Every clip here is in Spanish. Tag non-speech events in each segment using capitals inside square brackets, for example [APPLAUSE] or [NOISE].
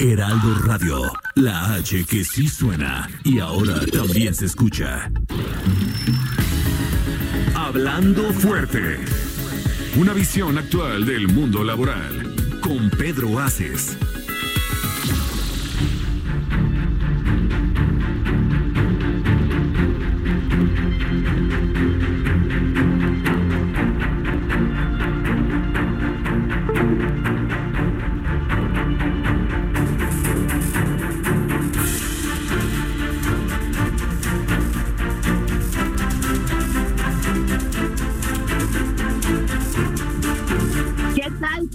Heraldo Radio, la H que sí suena y ahora también se escucha. Hablando fuerte. Una visión actual del mundo laboral. Con Pedro Aces.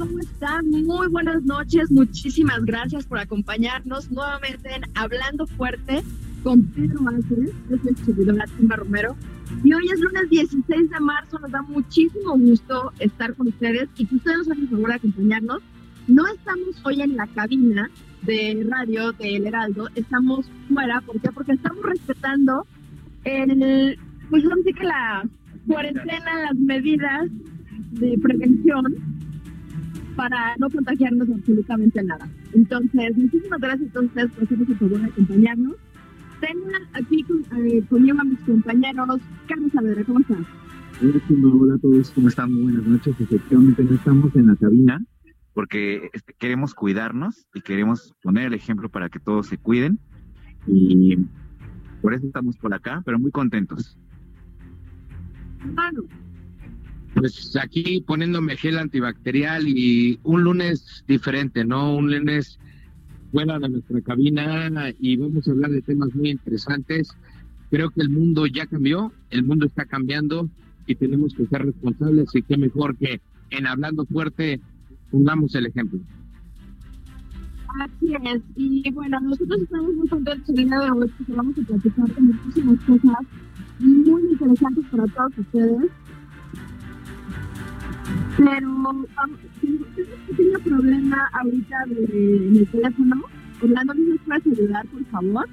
¿Cómo están? Muy buenas noches. Muchísimas gracias por acompañarnos nuevamente en Hablando Fuerte con Pedro Ángeles. Yo soy su servidora Timba Romero. Y hoy es lunes 16 de marzo. Nos da muchísimo gusto estar con ustedes y que ustedes nos hagan el favor de acompañarnos. No estamos hoy en la cabina de radio del Heraldo. Estamos fuera. ¿Por qué? Porque estamos respetando el, pues vamos a decir que la cuarentena, las medidas de prevención para no contagiarnos absolutamente nada. Entonces, muchísimas gracias a ustedes por hacernos el favor de acompañarnos. Tengo aquí con, eh, conmigo a mis compañeros. Carlos Saavedra, ¿cómo estás? Hola, a todos, ¿cómo están? Muy buenas noches. Efectivamente, no estamos en la cabina porque queremos cuidarnos y queremos poner el ejemplo para que todos se cuiden. Y por eso estamos por acá, pero muy contentos. Manu, Pues aquí poniéndome gel antibacterial y un lunes diferente, ¿no? Un lunes fuera de nuestra cabina y vamos a hablar de temas muy interesantes. Creo que el mundo ya cambió, el mundo está cambiando y tenemos que ser responsables y qué mejor que en Hablando Fuerte pongamos el ejemplo. así es. Y bueno, nosotros estamos muy contentos el día de hoy porque vamos a platicar de muchísimas cosas muy interesantes para todos ustedes. Pero tengo un pequeño problema ahorita de, en el teléfono. Orlando, ¿me nos puedes ayudar, por favor?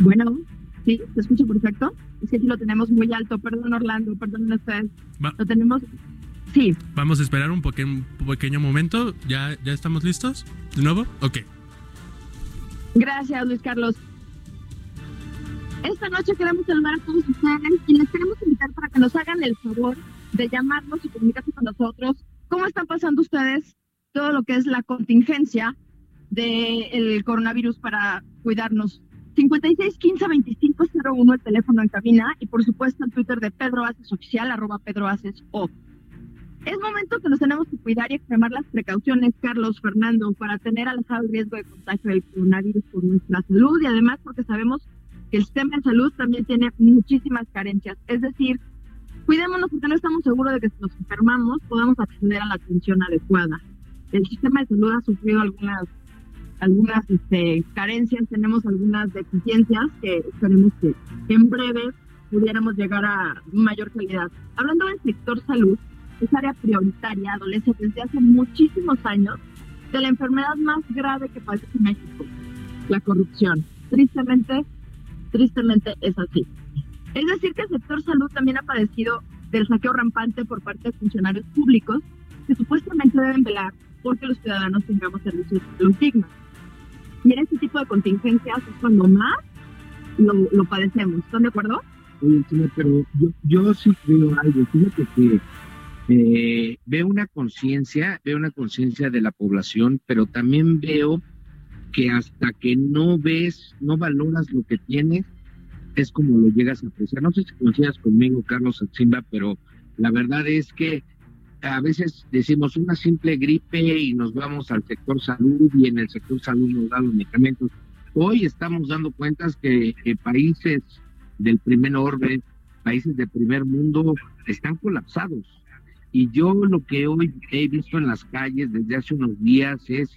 Bueno, ¿sí? ¿Se escucha perfecto? Es que aquí lo tenemos muy alto. Perdón, Orlando, perdón ustedes. Va- Lo tenemos... Sí, Vamos a esperar un, poque- un pequeño momento. ¿Ya, ¿Ya estamos listos? ¿De nuevo? Ok. Gracias, Luis Carlos. Esta noche queremos saludar a todos ustedes y les queremos invitar para que nos hagan el favor de llamarnos y comunicarse con nosotros. ¿Cómo están pasando ustedes todo lo que es la contingencia del coronavirus para cuidarnos? 56 15 25 01 el teléfono en cabina y por supuesto el Twitter de Pedro Aces Oficial, arroba Pedro Aces O. Es momento que nos tenemos que cuidar y extremar las precauciones, Carlos, Fernando, para tener alejado el riesgo de contagio del coronavirus por nuestra salud y además porque sabemos que el sistema de salud también tiene muchísimas carencias. Es decir, cuidémonos porque no estamos seguros de que si nos enfermamos podamos acceder a la atención adecuada. El sistema de salud ha sufrido algunas algunas este, carencias, tenemos algunas deficiencias que esperemos que en breve pudiéramos llegar a mayor calidad. Hablando del sector salud, es área prioritaria, adolece desde hace muchísimos años de la enfermedad más grave que padece México, la corrupción. Tristemente, tristemente es así. Es decir, que el sector salud también ha padecido del saqueo rampante por parte de funcionarios públicos que supuestamente deben velar porque los ciudadanos tengamos servicios de salud dignos. Y en este tipo de contingencias es cuando más lo, lo padecemos. ¿Están de acuerdo? Oye, pero yo, yo sí veo algo. Fíjate que eh, veo una conciencia, veo una conciencia de la población, pero también veo que hasta que no ves, no valoras lo que tienes, es como lo llegas a apreciar. No sé si coincidas conmigo, Carlos Atzimba, pero la verdad es que a veces decimos una simple gripe y nos vamos al sector salud y en el sector salud nos dan los medicamentos. Hoy estamos dando cuentas que, que países del primer orden, países del primer mundo están colapsados. Y yo lo que hoy he visto en las calles desde hace unos días es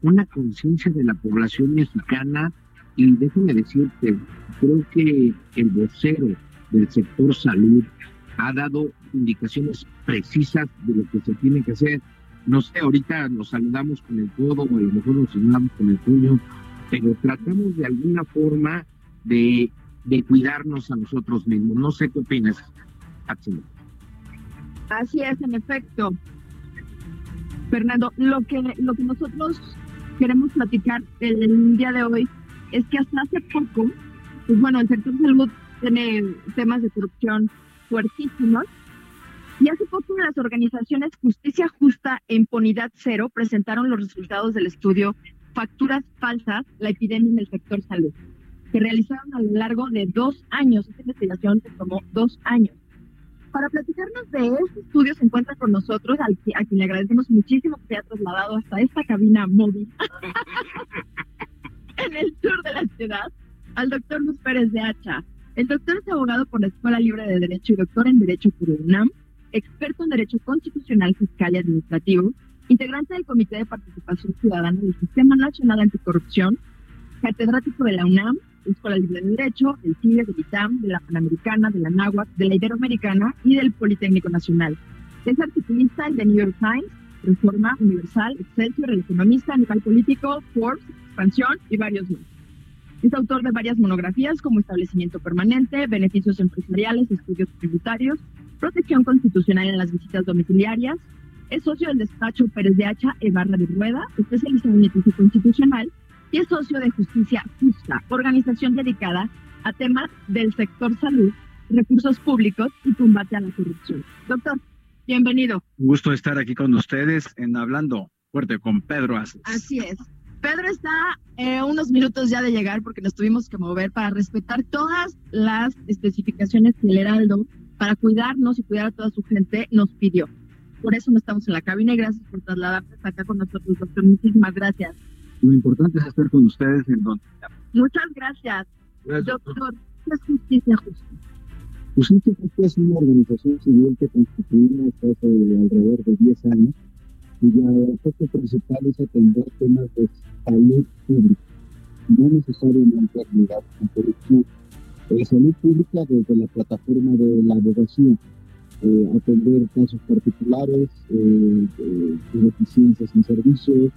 una conciencia de la población mexicana y déjame decirte, creo que el vocero del sector salud ha dado indicaciones precisas de lo que se tiene que hacer. No sé, ahorita nos saludamos con el codo o a lo mejor nos saludamos con el puño, pero tratamos de alguna forma de, de cuidarnos a nosotros mismos. No sé qué opinas, Así es, en efecto. Fernando, lo que, lo que nosotros queremos platicar el día de hoy es que hasta hace poco, pues bueno, el sector salud tiene temas de corrupción fuertísimos. Y hace poco las organizaciones Justicia Justa e Impunidad Cero presentaron los resultados del estudio Facturas Falsas, la epidemia en el sector salud, que realizaron a lo largo de dos años. Esta investigación se tomó dos años. Para platicarnos de este estudio se encuentra con nosotros, a quien le agradecemos muchísimo que se haya trasladado hasta esta cabina móvil [LAUGHS] en el sur de la ciudad, al doctor Luz Pérez de Hacha. El doctor es abogado por la Escuela Libre de Derecho y doctor en Derecho por UNAM, experto en Derecho Constitucional, Fiscal y Administrativo, integrante del Comité de Participación Ciudadana del Sistema Nacional Anticorrupción, catedrático de la UNAM, Escuela Libre de Derecho, del CIDE, del ITAM, de la Panamericana, de la NAHUAC, de la Iberoamericana y del Politécnico Nacional. Es articulista de New York Times, Reforma Universal, Excelsior, El Economista, Nivel Político, Forbes, Expansión y varios más. Es autor de varias monografías como Establecimiento Permanente, Beneficios Empresariales, Estudios Tributarios, Protección Constitucional en las Visitas Domiciliarias. Es socio del despacho Pérez de Hacha e Barra de Rueda, especializado en litigio constitucional y es socio de Justicia Justa, organización dedicada a temas del sector salud, recursos públicos y combate a la corrupción. Doctor, bienvenido. Un gusto estar aquí con ustedes en Hablando Fuerte con Pedro Aces. Así es. Pedro está eh, unos minutos ya de llegar porque nos tuvimos que mover para respetar todas las especificaciones que el Heraldo, para cuidarnos y cuidar a toda su gente, nos pidió. Por eso no estamos en la cabina y gracias por trasladarte hasta acá con nosotros, doctor. Muchísimas gracias. Lo importante es estar con ustedes en donde. Muchas gracias. Doctor, ¿qué es Justicia Justa? Justicia Justa es una organización civil que constituimos hace alrededor de 10 años, cuya enfoque principal es atender temas de salud pública, no necesariamente ligados con corrupción. Eh, salud pública desde la plataforma de la abogacía, eh, atender casos particulares, eh, deficiencias en servicios,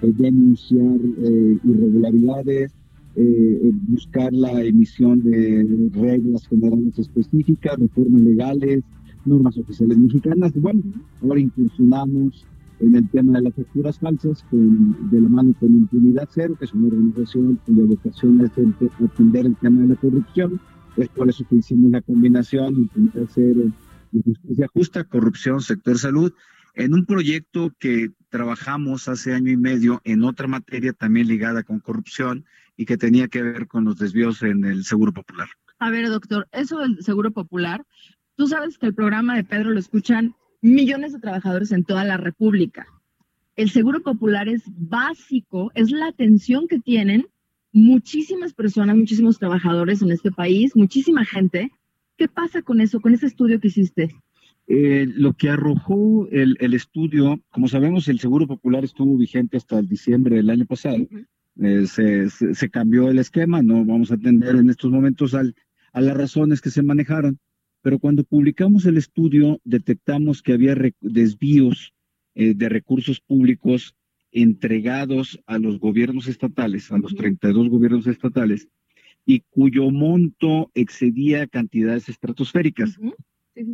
eh, denunciar eh, irregularidades, eh, buscar la emisión de reglas generales específicas, reformas legales, normas oficiales mexicanas. Bueno, ahora incursionamos en el tema de las facturas falsas con, de la mano con Impunidad Cero, que es una organización cuya vocación es atender el tema de la corrupción. Es por eso que hicimos la combinación Impunidad Cero y Justicia Justa, Corrupción, Sector Salud, en un proyecto que trabajamos hace año y medio en otra materia también ligada con corrupción y que tenía que ver con los desvíos en el Seguro Popular. A ver, doctor, eso del Seguro Popular, tú sabes que el programa de Pedro lo escuchan millones de trabajadores en toda la República. El Seguro Popular es básico, es la atención que tienen muchísimas personas, muchísimos trabajadores en este país, muchísima gente. ¿Qué pasa con eso, con ese estudio que hiciste? Eh, lo que arrojó el, estudio, como sabemos, el Seguro Popular estuvo vigente hasta el diciembre del año pasado. Eh, se, cambió el esquema, no vamos a atender en estos momentos al, a las razones que se manejaron, pero cuando publicamos el estudio detectamos que había desvíos eh, de recursos públicos entregados a los gobiernos estatales, a los 32 gobiernos estatales, y cuyo monto excedía cantidades estratosféricas.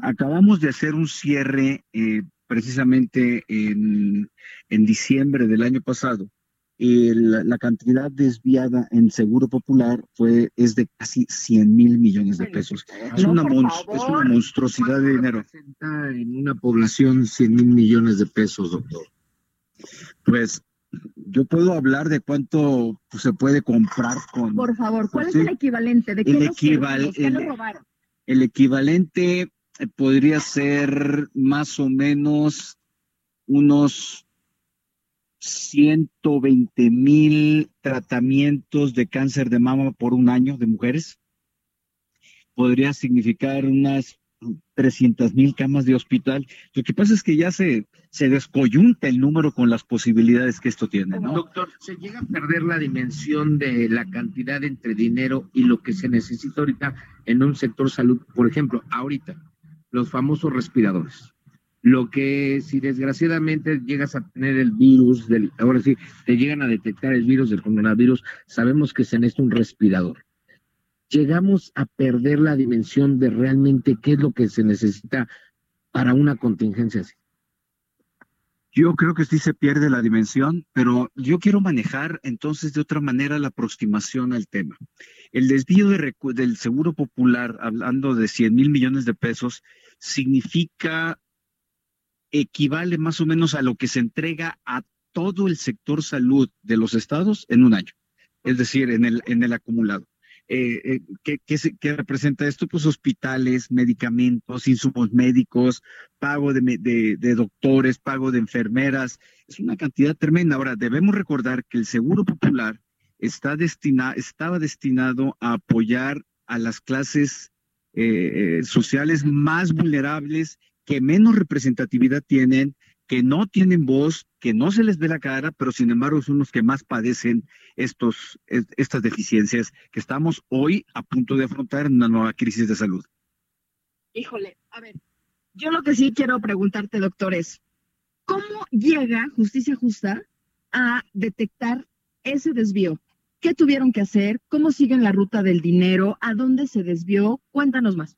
Acabamos de hacer un cierre eh, precisamente en, diciembre del año pasado. La, cantidad desviada en Seguro Popular fue es de casi 100 mil millones de pesos. Es, una es una monstruosidad de dinero. en una población 100 mil millones de pesos, doctor? Pues yo puedo hablar de cuánto se puede comprar con. Por favor, ¿cuál es el equivalente? ¿De qué el, el equivalente podría ser más o menos unos 120 mil tratamientos de cáncer de mama por un año de mujeres. Podría significar unas 300 mil camas de hospital. Lo que pasa es que ya se, se descoyunta el número con las posibilidades que esto tiene, ¿no? Doctor, ¿se llega a perder la dimensión de la cantidad entre dinero y lo que se necesita ahorita en un sector salud? Por ejemplo, ahorita, los famosos respiradores. Lo que si desgraciadamente llegas a tener el virus, del, ahora sí, te llegan a detectar el virus del coronavirus, sabemos que se necesita un respirador llegamos a perder la dimensión de realmente qué es lo que se necesita para una contingencia así. Yo creo que sí se pierde la dimensión, pero yo quiero manejar entonces de otra manera la aproximación al tema. El desvío del Seguro Popular, hablando de 100 mil millones de pesos, significa, equivale más o menos a lo que se entrega a todo el sector salud de los estados en un año, es decir, en el, en el acumulado. Eh, eh ¿qué, representa esto? Pues hospitales, medicamentos, insumos médicos, pago de, doctores, pago de enfermeras. Es una cantidad tremenda. Ahora, debemos recordar que el Seguro Popular está destina, estaba destinado a apoyar a las clases eh, sociales más vulnerables que menos representatividad tienen que no tienen voz, que no se les ve la cara, pero sin embargo son los que más padecen estos, estas deficiencias que estamos hoy a punto de afrontar en una nueva crisis de salud. Híjole, a ver, yo lo que sí quiero preguntarte, doctor, es, ¿cómo llega Justicia Justa a detectar ese desvío? ¿Qué tuvieron que hacer? ¿Cómo siguen la ruta del dinero? ¿A dónde se desvió? Cuéntanos más.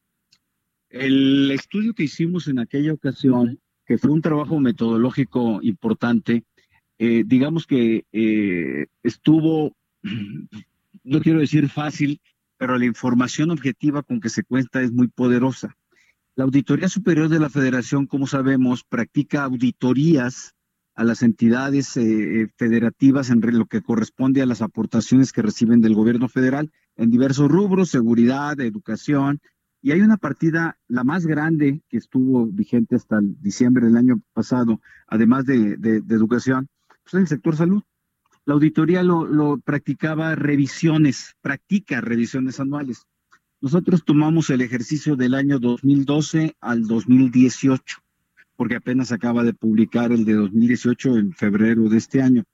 El estudio que hicimos en aquella ocasión que fue un trabajo metodológico importante. Eh, digamos que eh, estuvo, [CLEARS THROAT] no quiero decir fácil, pero la información objetiva con que se cuenta es muy poderosa. La Auditoría Superior de la Federación, como sabemos, practica auditorías a las entidades eh, federativas en lo que corresponde a las aportaciones que reciben del gobierno federal en diversos rubros, seguridad, educación, y hay una partida, la más grande, que estuvo vigente hasta diciembre del año pasado, además de, educación, pues en el sector salud. La auditoría lo, practicaba revisiones, practica revisiones anuales. Nosotros tomamos el ejercicio del año 2012 al 2018, porque apenas acaba de publicar el de 2018 en febrero de este año.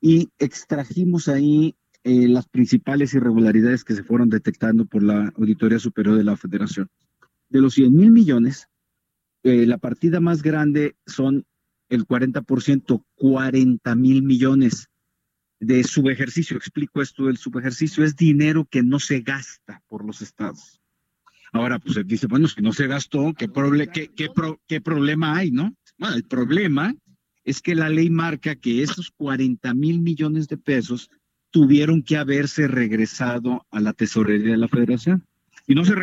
Y extrajimos ahí eh, las principales irregularidades que se fueron detectando por la Auditoría Superior de la Federación. De los 100 mil millones, eh, la partida más grande son el 40%, 40 mil millones de subejercicio. Explico esto, el subejercicio es dinero que no se gasta por los estados. Ahora, pues dice, bueno, si no se gastó, ¿qué, qué, qué, qué problema hay, no? Bueno, el problema es que la ley marca que esos 40 mil millones de pesos tuvieron que haberse regresado a la tesorería de la federación. Y no se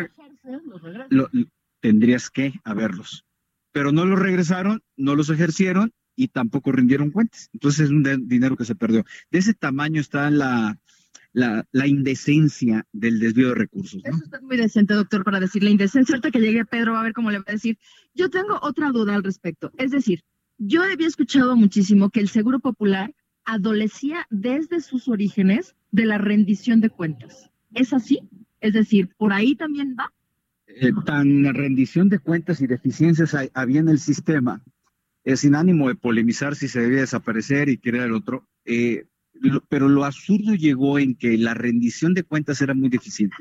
tendrías que haberlos. Pero no los regresaron, no los ejercieron y tampoco rindieron cuentas. Entonces es un dinero que se perdió. De ese tamaño está la, la, indecencia del desvío de recursos. Eso está muy decente, doctor, para decir la indecencia. Ahorita que llegue Pedro va a ver cómo le va a decir. Yo tengo otra duda al respecto. Es decir, yo había escuchado muchísimo que el Seguro Popular adolecía desde sus orígenes de la rendición de cuentas. ¿Es así? Es decir, ¿por ahí también va? Eh, tan rendición de cuentas y deficiencias había en el sistema, es sin ánimo de polemizar si se debía desaparecer y crear el otro, eh, pero lo absurdo llegó en que la rendición de cuentas era muy deficiente.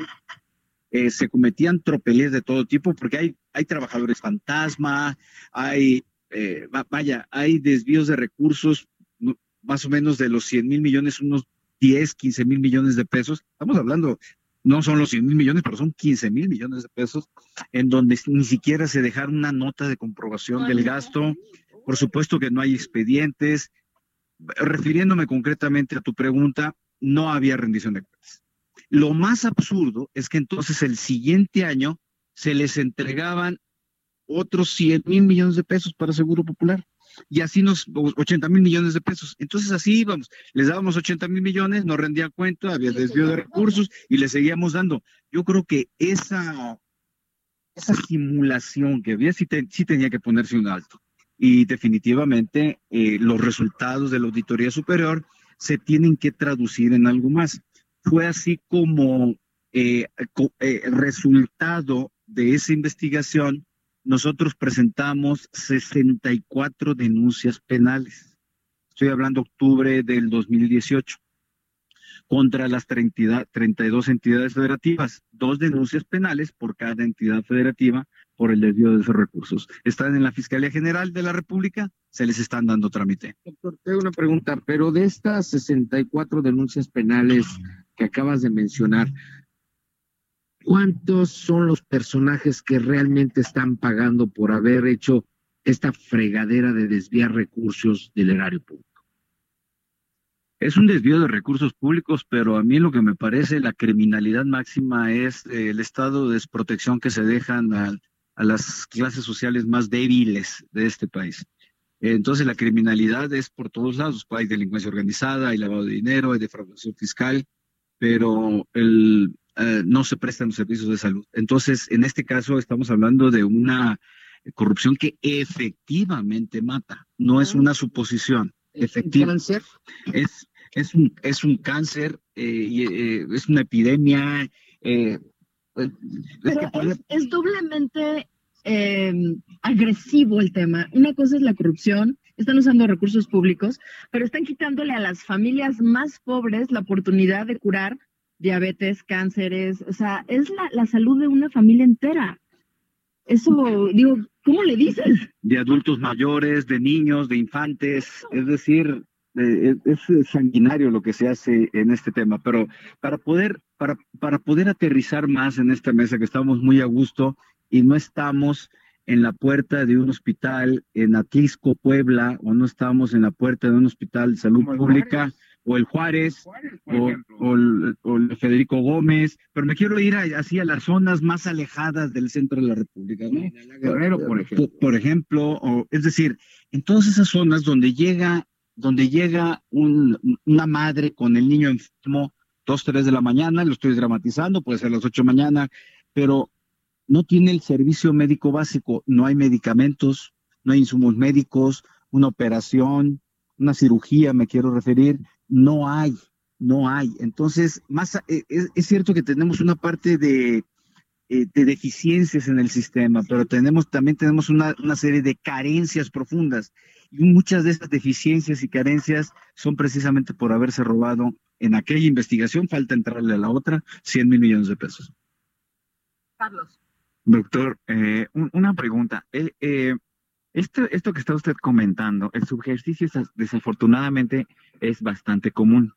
Eh, se cometían tropelías de todo tipo porque hay, hay trabajadores fantasma, hay, vaya, hay desvíos de recursos más o menos de los 100 mil millones, unos 10, 15 mil millones de pesos. Estamos hablando, no son los 100 mil millones, pero son 15 mil millones de pesos, en donde ni siquiera se dejaron una nota de comprobación del gasto. Por supuesto que no hay expedientes. Refiriéndome concretamente a tu pregunta, no había rendición de cuentas. Lo más absurdo es que entonces el siguiente año se les entregaban otros 100 mil millones de pesos para Seguro Popular y así nos, 80 mil millones de pesos. Entonces así íbamos, les dábamos 80 mil millones, no rendía cuenta, había desvío de recursos y le seguíamos dando. Yo creo que esa, esa simulación que había sí, tenía que ponerse un alto. Y definitivamente eh, los resultados de la auditoría superior se tienen que traducir en algo más. Fue así como eh, eh, resultado de esa investigación, nosotros presentamos 64 denuncias penales. Estoy hablando octubre del 2018 contra las 32 entidades federativas, dos denuncias penales por cada entidad federativa por el desvío de esos recursos. Están en la Fiscalía General de la República, se les están dando trámite. Doctor, tengo una pregunta, pero de estas 64 denuncias penales que acabas de mencionar, ¿cuántos son los personajes que realmente están pagando por haber hecho esta fregadera de desviar recursos del erario público? Es un desvío de recursos públicos, pero a mí lo que me parece la criminalidad máxima es el estado de desprotección que se dejan a, a las clases sociales más débiles de este país. Entonces la criminalidad es por todos lados. Hay delincuencia organizada, hay lavado de dinero, hay defraudación fiscal, pero el, eh, no se prestan los servicios de salud. Entonces, en este caso estamos hablando de una corrupción que efectivamente mata, no es una suposición. Efectivamente. cáncer? Es, es, un, es un cáncer, eh, y, eh, es una epidemia. Es, Pero que puede- es, doblemente agresivo el tema. Una cosa es la corrupción, están usando recursos públicos, pero están quitándole a las familias más pobres la oportunidad de curar diabetes, cánceres, o sea, es la, la salud de una familia entera. Eso, digo, ¿cómo le dices? de adultos mayores, de niños, de infantes, es decir, eh, es, es sanguinario lo que se hace en este tema, pero para poder, para, para poder aterrizar más en esta mesa, que estamos muy a gusto y no estamos en la puerta de un hospital en Atlisco, Puebla, o no estamos en la puerta de un hospital de salud pública, o el Juárez, o, el, o el Federico Gómez, pero me quiero ir a- así a las zonas más alejadas del centro de la República, ¿no? Guerrero, por ejemplo. Por, por ejemplo, o, es decir, en todas esas zonas donde llega, donde llega un- una madre con el niño enfermo, dos, tres de la mañana, lo estoy dramatizando, puede ser las ocho de la mañana, pero no tiene el servicio médico básico, no hay medicamentos, no hay insumos médicos, una operación, una cirugía, me quiero referir, no hay, no hay. Entonces, más es, es cierto que tenemos una parte de, eh, de deficiencias en el sistema, pero tenemos también tenemos una, una serie de carencias profundas. Y muchas de esas deficiencias y carencias son precisamente por haberse robado en aquella investigación, falta entrarle a la otra, 100 mil millones de pesos. Carlos. Doctor, eh, un- una pregunta. Eh, eh, esto, esto que está usted comentando, el subejercicio es- desafortunadamente es bastante común.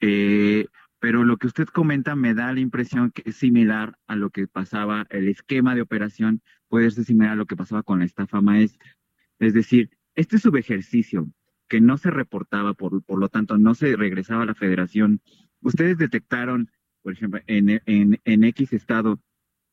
Eh, pero lo que usted comenta me da la impresión que es similar a lo que pasaba, el esquema de operación puede ser similar a lo que pasaba con la estafa maestra. Es decir, este subejercicio que no se reportaba, por, por lo tanto no se regresaba a la federación, ustedes detectaron, por ejemplo, en, en, en X estado,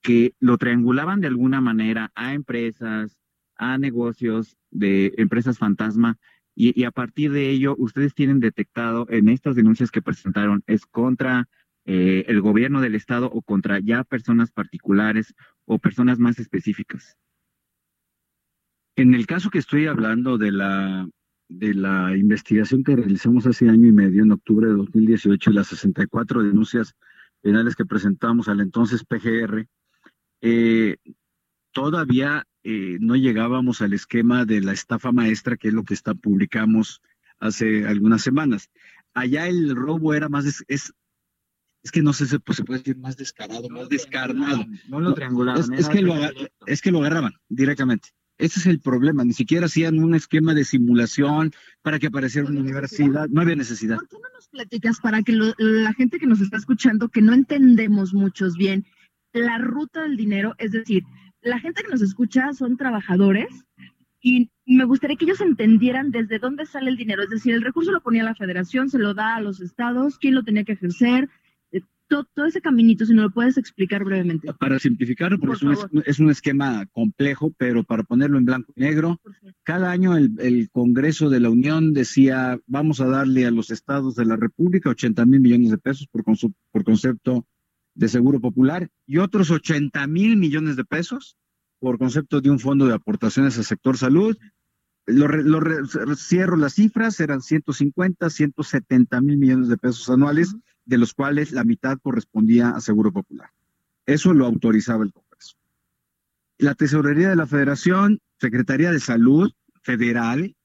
que lo triangulaban de alguna manera a empresas, a negocios de empresas fantasma, y, a partir de ello, ustedes tienen detectado en estas denuncias que presentaron, es contra eh, el gobierno del estado o contra ya personas particulares o personas más específicas. En el caso que estoy hablando de la, de la investigación que realizamos hace año y medio, en octubre de 2018, y las 64 denuncias penales que presentamos al entonces PGR, eh, todavía eh, no llegábamos al esquema de la estafa maestra, que es lo que está, publicamos hace algunas semanas. Allá el robo era más, des- es, es que no sé si pues, se puede decir más descarado, más descarnado. No lo triangularon. Es, es que lo, es que lo agarraban directamente. Ese es el problema. Ni siquiera hacían un esquema de simulación para que apareciera una universidad. No había necesidad. ¿Por qué no nos platicas para que lo- la gente que nos está escuchando, que no entendemos muchos bien, la ruta del dinero? Es decir, la gente que nos escucha son trabajadores y me gustaría que ellos entendieran desde dónde sale el dinero. Es decir, el recurso lo ponía la federación, se lo da a los estados, quién lo tenía que ejercer, Eh, to- todo, ese caminito, si nos lo puedes explicar brevemente. Para simplificarlo, porque Por es un, es un esquema complejo, pero para ponerlo en blanco y negro, cada año el, el Congreso de la Unión decía, vamos a darle a los estados de la República 80 mil millones de pesos por, por concepto de seguro popular y otros 80 mil millones de pesos por concepto de un fondo de aportaciones al sector salud. Lo, cierro las cifras, eran 150, 170 mil millones de pesos anuales, de los cuales la mitad correspondía a seguro popular. Eso lo autorizaba el Congreso. la Tesorería de la Federación, Secretaría de Salud Federal,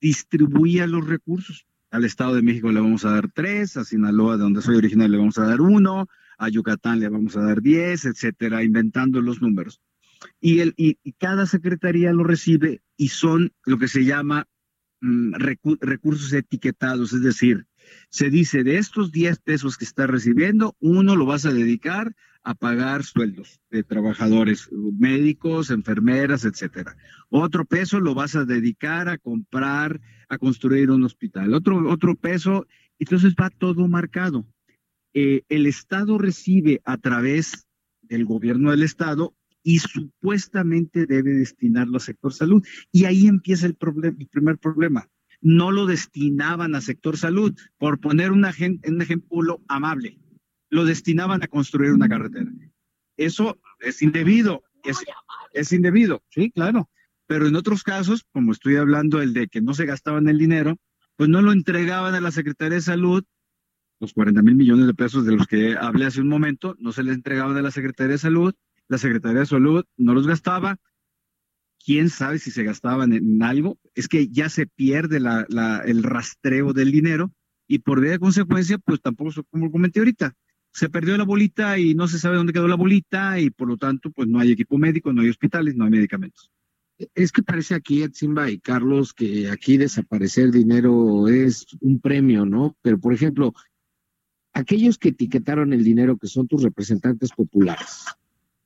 distribuía los recursos. Al Estado de México le vamos a dar tres, a Sinaloa, de donde soy original, le vamos a dar uno, a Yucatán le vamos a dar diez, etcétera, inventando los números. Y, el, y, cada secretaría lo recibe y son lo que se llama mm, recursos etiquetados, es decir, se dice de estos 10 pesos que está recibiendo, uno lo vas a dedicar a pagar sueldos de trabajadores médicos, enfermeras, etcétera. Otro peso lo vas a dedicar a comprar, a construir un hospital. Otro, otro peso, entonces va todo marcado. Eh, el Estado recibe a través del gobierno del Estado y supuestamente debe destinarlo al sector salud. Y ahí empieza el, el primer problema no lo destinaban a sector salud, por poner un, un ejemplo amable, lo destinaban a construir una carretera. Eso es indebido, es, es indebido, sí, claro. Pero en otros casos, como estoy hablando el de que no se gastaban el dinero, pues no lo entregaban a la Secretaría de Salud, los 40 mil millones de pesos de los que hablé hace un momento, no se les entregaban a la Secretaría de Salud, la Secretaría de Salud no los gastaba, quién sabe si se gastaban en algo, es que ya se pierde el rastreo del dinero y por vía de consecuencia, pues tampoco, como comenté ahorita, se perdió la bolita y no se sabe dónde quedó la bolita y por lo tanto, pues no hay equipo médico, no hay hospitales, no hay medicamentos. Es que parece aquí, Simba y Carlos, que aquí desaparecer dinero es un premio, ¿no? Pero, por ejemplo, aquellos que etiquetaron el dinero, que son tus representantes populares,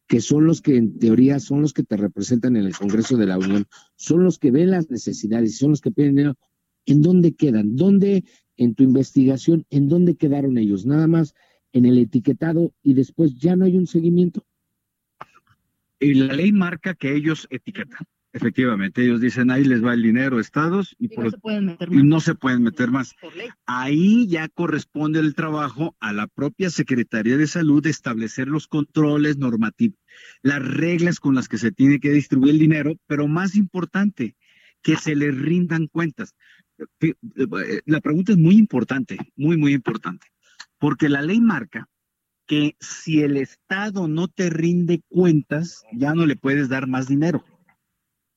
que son los que en teoría son los que te representan en el Congreso de la Unión, son los que ven las necesidades, son los que piden dinero, ¿en dónde quedan? ¿Dónde en tu investigación, en dónde quedaron ellos? Nada más en el etiquetado y después ya no hay un seguimiento. Y la ley marca que ellos etiquetan. Efectivamente, ellos dicen ahí les va el dinero a estados y, no, se pueden meter más. no se pueden meter más. Ahí ya corresponde el trabajo a la propia Secretaría de Salud de establecer los controles normativos, las reglas con las que se tiene que distribuir el dinero, pero más importante, que se les rindan cuentas. La pregunta es muy importante, muy, muy importante, porque la ley marca que si el Estado no te rinde cuentas, ya no le puedes dar más dinero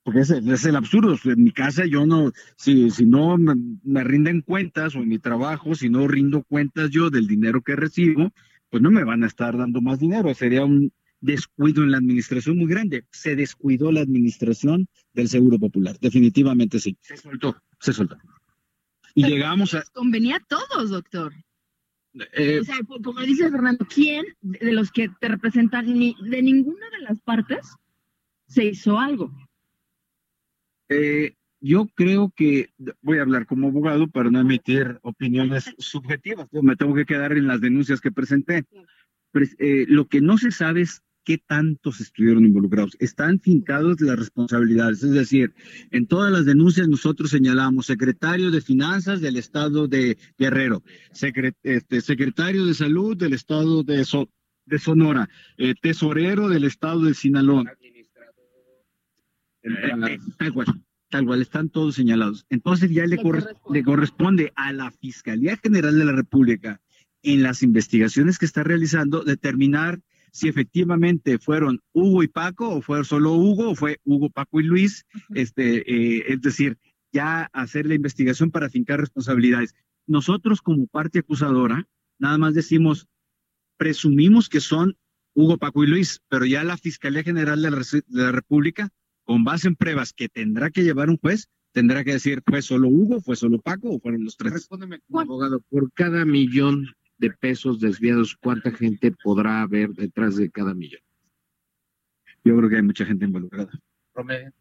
porque es el, es el absurdo. En mi casa yo no, si, si no me, rinden cuentas o en mi trabajo, si no rindo cuentas yo del dinero que recibo, pues no me van a estar dando más dinero. Sería un descuido en la administración muy grande. Se descuidó la administración del Seguro Popular. Definitivamente sí. Se soltó, se soltó. Y llegamos a... Convenía a todos, doctor. Eh, o sea, como dice Fernando, ¿quién de los que te representan, ni de ninguna de las partes, se hizo algo? Eh, yo creo que voy a hablar como abogado para no emitir opiniones subjetivas. me tengo que quedar en las denuncias que presenté. Eh, lo que no se sabe es qué tantos estuvieron involucrados. Están fincados las responsabilidades. Es decir, en todas las denuncias nosotros señalamos secretario de Finanzas del Estado de Guerrero, este, secretario de Salud del Estado de, de Sonora, eh, tesorero del Estado de Sinaloa tal cual, tal cual, están todos señalados. Entonces ya le, le corresponde a la Fiscalía General de la República en las investigaciones que está realizando determinar si efectivamente fueron Hugo y Paco o fue solo Hugo o fue Hugo, Paco y Luis, este, eh, es decir, ya hacer la investigación para fincar responsabilidades. Nosotros como parte acusadora, nada más decimos, presumimos que son Hugo, Paco y Luis, pero ya la Fiscalía General de la, de la República con base en pruebas que tendrá que llevar un juez, tendrá que decir, ¿fue solo Hugo, fue solo Paco o fueron los tres? Respóndeme abogado, por cada millón de pesos desviados, ¿cuánta gente podrá haber detrás de cada millón? Yo creo que hay mucha gente involucrada. ¿Promedio?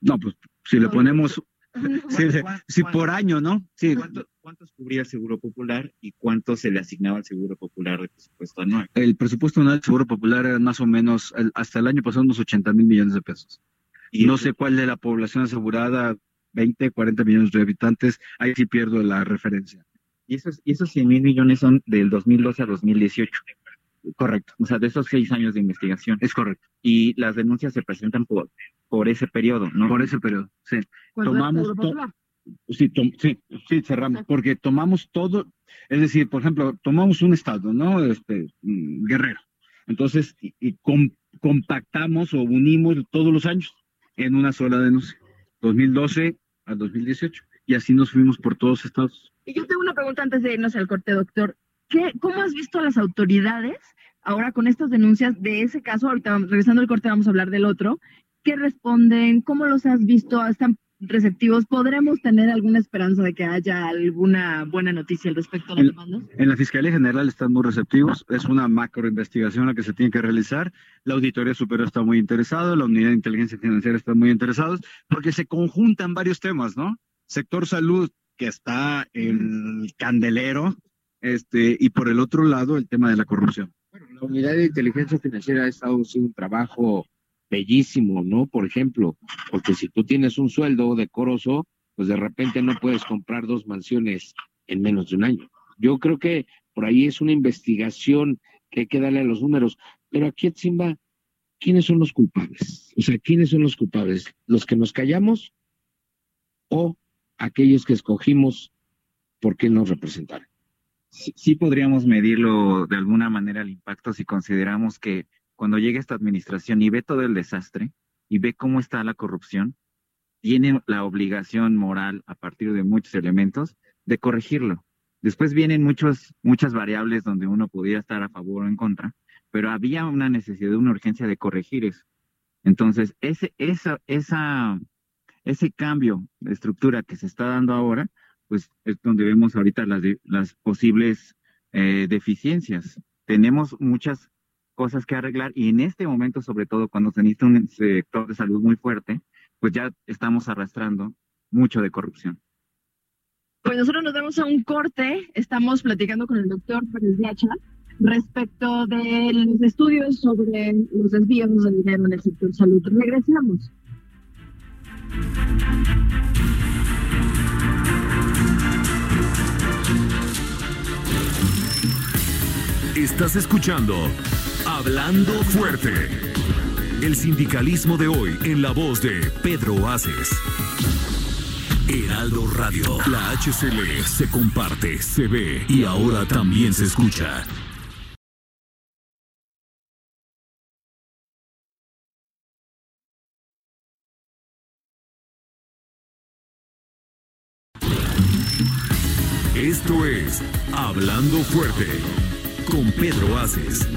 No, pues si le ponemos, [LAUGHS] si, por año, ¿no? Sí. ¿Cuántos cubría el Seguro Popular y cuánto se le asignaba al Seguro Popular de presupuesto anual? El presupuesto anual del Seguro Popular era más o menos, hasta el año pasado, unos 80 mil millones de pesos. Y no sé cuál de la población asegurada, 20, 40 millones de habitantes, ahí sí pierdo la referencia. Y esos, y esos 100 mil millones son del 2012 a 2018. Correcto. O sea, de esos seis años de investigación. Es correcto. Y las denuncias se presentan por, por ese periodo, ¿no? Por ese periodo, sí. Tomamos sí, sí, sí, cerramos, porque tomamos todo, es decir, por ejemplo, tomamos un estado, ¿no? Este, mm, Guerrero. Entonces, y, compactamos o unimos todos los años en una sola denuncia, 2012 al 2018, y así nos fuimos por todos estados. Y yo tengo una pregunta antes de irnos al corte, doctor. ¿Qué, ¿Cómo has visto a las autoridades ahora con estas denuncias de ese caso? Ahorita, regresando al corte, vamos a hablar del otro. ¿Qué responden? ¿Cómo los has visto? ¿Están receptivos? ¿Podremos tener alguna esperanza de que haya alguna buena noticia al respecto a las demandas? En la Fiscalía General están muy receptivos. Es una macro investigación la que se tiene que realizar. La Auditoría Superior está muy interesada, la Unidad de Inteligencia Financiera está muy interesados, porque se conjuntan varios temas, ¿no? Sector salud, que está en candelero, este, y por el otro lado, el tema de la corrupción. Bueno, la unidad de inteligencia financiera ha estado haciendo un trabajo bellísimo, ¿no? Por ejemplo, porque si tú tienes un sueldo decoroso, pues de repente no puedes comprar dos mansiones en menos de un año. Yo creo que por ahí es una investigación que hay que darle a los números. Pero aquí, Simba, ¿quiénes son los culpables? O sea, ¿quiénes son los culpables? ¿Los que nos callamos o aquellos que escogimos por qué nos representaron? Sí, sí podríamos medirlo de alguna manera el impacto si consideramos que cuando llegue esta administración y ve todo el desastre y ve cómo está la corrupción, tiene la obligación moral a partir de muchos elementos de corregirlo. Después vienen muchos, muchas variables donde uno pudiera estar a favor o en contra, pero había una necesidad, una urgencia de corregir eso. Entonces, ese, esa, esa, ese cambio de estructura que se está dando ahora, pues es donde vemos ahorita las, las posibles eh, deficiencias. Tenemos muchas cosas que arreglar y en este momento, sobre todo cuando se necesita un sector de salud muy fuerte, pues ya estamos arrastrando mucho de corrupción. Pues nosotros nos vemos a un corte, estamos platicando con el doctor Pérez Diacha respecto de los estudios sobre los desvíos de dinero en el sector salud. Regresamos. Estás escuchando Hablando Fuerte. El sindicalismo de hoy en la voz de Pedro Aces. Heraldo Radio. La HCL se comparte, se ve y ahora también se escucha. Esto es Hablando Fuerte con Pedro Aces.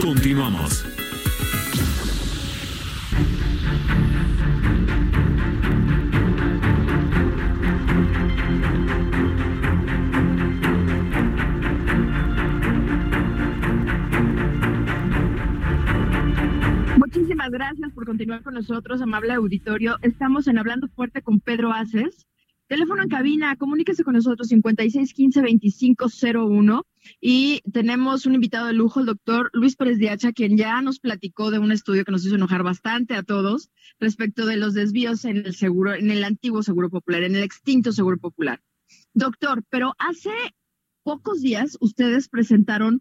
Continuamos. Muchísimas gracias por continuar con nosotros, amable auditorio. Estamos en Hablando Fuerte con Pedro Aces. Teléfono en cabina, comuníquese con nosotros 5615-2501 y tenemos un invitado de lujo, el doctor Luis Pérez Diacha, quien ya nos platicó de un estudio que nos hizo enojar bastante a todos respecto de los desvíos en el seguro, en el antiguo seguro popular, en el extinto seguro popular. Doctor, pero hace pocos días ustedes presentaron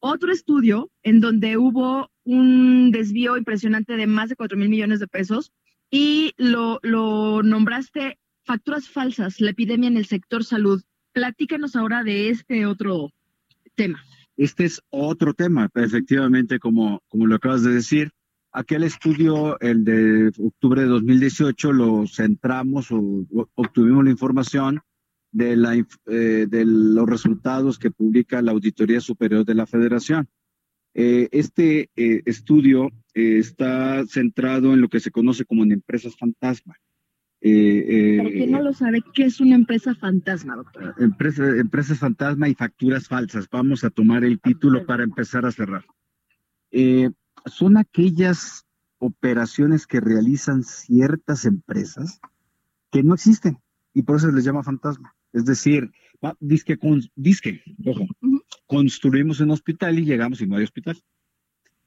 otro estudio en donde hubo un desvío impresionante de más de 4 mil millones de pesos y lo nombraste facturas falsas, la epidemia en el sector salud. Platícanos ahora de este otro tema. Este es otro tema, efectivamente, como, como lo acabas de decir. Aquel estudio, el de octubre de 2018, lo centramos o, obtuvimos la información eh, de los resultados que publica la Auditoría Superior de la Federación. Eh, este eh, estudio está centrado en lo que se conoce como en empresas fantasma. Eh, Para quien no lo sabe, ¿qué es una empresa fantasma, doctor? Empresa, empresas fantasma y facturas falsas. Vamos a tomar el título para empezar a cerrar. Eh, son aquellas operaciones que realizan ciertas empresas que no existen y por eso se les llama fantasma. Es decir, disque, con, disque ojo, construimos un hospital y llegamos y no hay hospital.